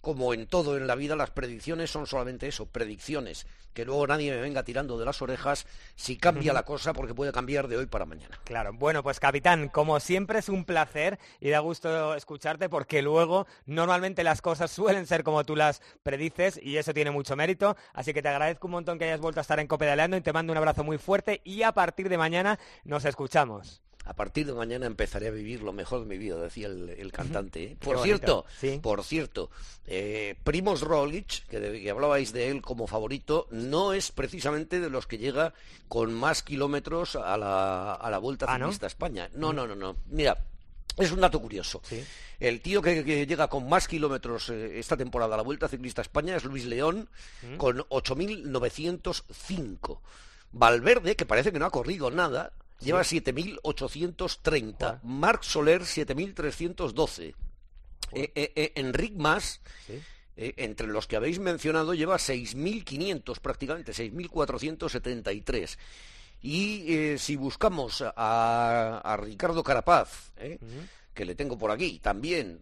como en todo en la vida, las predicciones son solamente eso, predicciones. Que luego nadie me venga tirando de las orejas si cambia la cosa, porque puede cambiar de hoy para mañana. Claro, bueno, pues capitán, como siempre es un placer y da gusto escucharte porque luego normalmente las cosas suelen ser como tú las predices y eso tiene mucho mérito. Así que te agradezco un montón que hayas vuelto a estar en Copedaleando y te mando un abrazo muy fuerte y a partir de mañana nos escuchamos. A partir de mañana empezaré a vivir lo mejor de mi vida, decía el, el cantante. ¿eh? Por cierto, por cierto, eh, Primoz Roglic, que, de- que hablabais de él como favorito, no es precisamente de los que llega con más kilómetros a la, a la Vuelta Ah, ¿no? Ciclista a España. No, no, no, no. Mira, es un dato curioso. El tío que, que llega con más kilómetros eh, esta temporada a la Vuelta Ciclista a España es Luis León, Mm. con 8.905. Valverde, que parece que no ha corrido nada, lleva 7.830. Marc Soler, 7.312. Eh, eh, eh, Enric Mas, eh, entre los que habéis mencionado, lleva 6.500 prácticamente, 6.473. Y eh, si buscamos a, a Ricardo Carapaz, que le tengo por aquí también.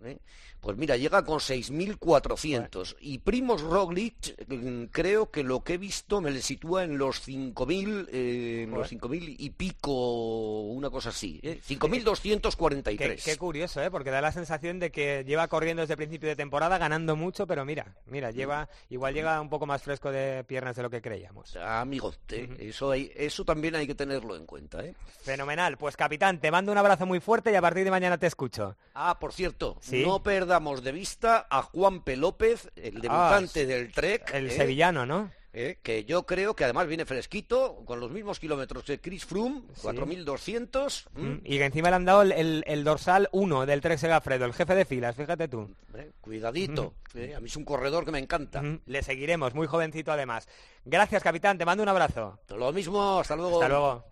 Pues mira, llega con 6.400. Y Primos Roglic, mm, creo que lo que he visto me le sitúa en los 5.000, eh, los 5.000 y pico, una cosa así, ¿eh? 5.243. Qué, qué curioso, ¿eh? Porque da la sensación de que lleva corriendo desde principio de temporada, ganando mucho, pero mira, mira, lleva, igual llega un poco más fresco de piernas de lo que creíamos. Amigo, te- eso, hay- eso también hay que tenerlo en cuenta, ¿eh? Fenomenal. Pues capitán, te mando un abrazo muy fuerte y a partir de mañana te escucho. Ah, por cierto, Sí. no perdamos de vista a Juan P. López, el debutante Ah, del Trek. El ¿eh? sevillano, ¿no? ¿eh? que yo creo que además viene fresquito, con los mismos kilómetros de Chris Froome, 4.200. ¿m? Mm, Y que encima le han dado el, el- el dorsal 1 del Trek Segafredo, el jefe de filas, fíjate tú. Hombre, Cuidadito, ¿eh? a mí es un corredor que me encanta. Mm, Le seguiremos, muy jovencito además. Gracias, capitán, te mando un abrazo. Lo mismo, hasta luego. Hasta luego.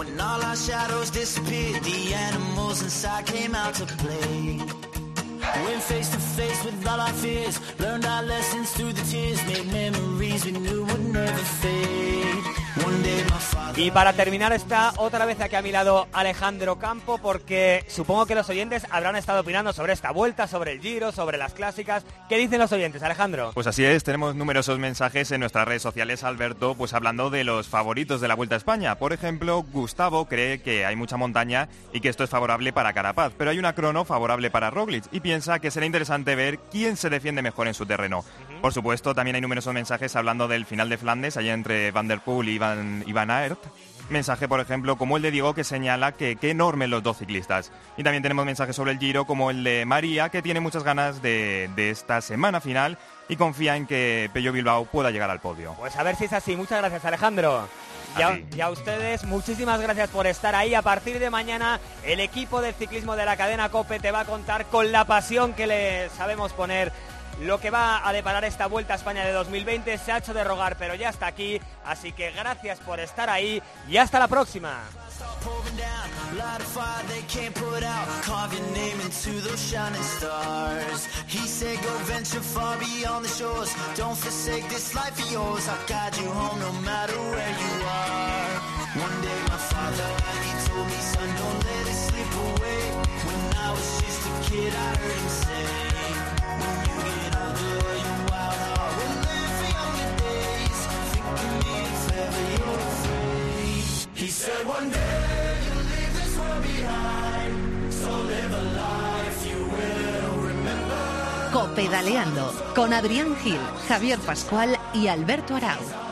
When all our shadows disappeared, the animals inside came out to play. Went face to face with all our fears, learned our lessons through the tears, made memories we knew would never fade. Y para terminar está otra vez aquí a mi lado Alejandro Campo, porque supongo que los oyentes habrán estado opinando sobre esta vuelta, sobre el Giro, sobre las clásicas. ¿Qué dicen los oyentes, Alejandro? Pues así es, tenemos numerosos mensajes en nuestras redes sociales, Alberto, pues hablando de los favoritos de la Vuelta a España. Por ejemplo, Gustavo cree que hay mucha montaña y que esto es favorable para Carapaz, pero hay una crono favorable para Roglic y piensa que será interesante ver quién se defiende mejor en su terreno. Por supuesto, también hay numerosos mensajes hablando del final de Flandes, allá entre Van der Poel y Van, y Van Aert. Mensaje, por ejemplo, como el de Diego, que señala que qué enormes los dos ciclistas. Y también tenemos mensajes sobre el Giro, como el de María, que tiene muchas ganas de, de esta semana final y confía en que Pello Bilbao pueda llegar al podio. Pues a ver si es así. Muchas gracias, Alejandro. Y a, y a ustedes, muchísimas gracias por estar ahí. A partir de mañana, el equipo del ciclismo de la cadena COPE te va a contar con la pasión que le sabemos poner lo que va a deparar esta Vuelta a España de 2020. Se ha hecho de rogar, pero ya está aquí. Así que gracias por estar ahí y hasta la próxima. Copedaleando con Adrián Gil, Javier Pascual y Alberto Arau.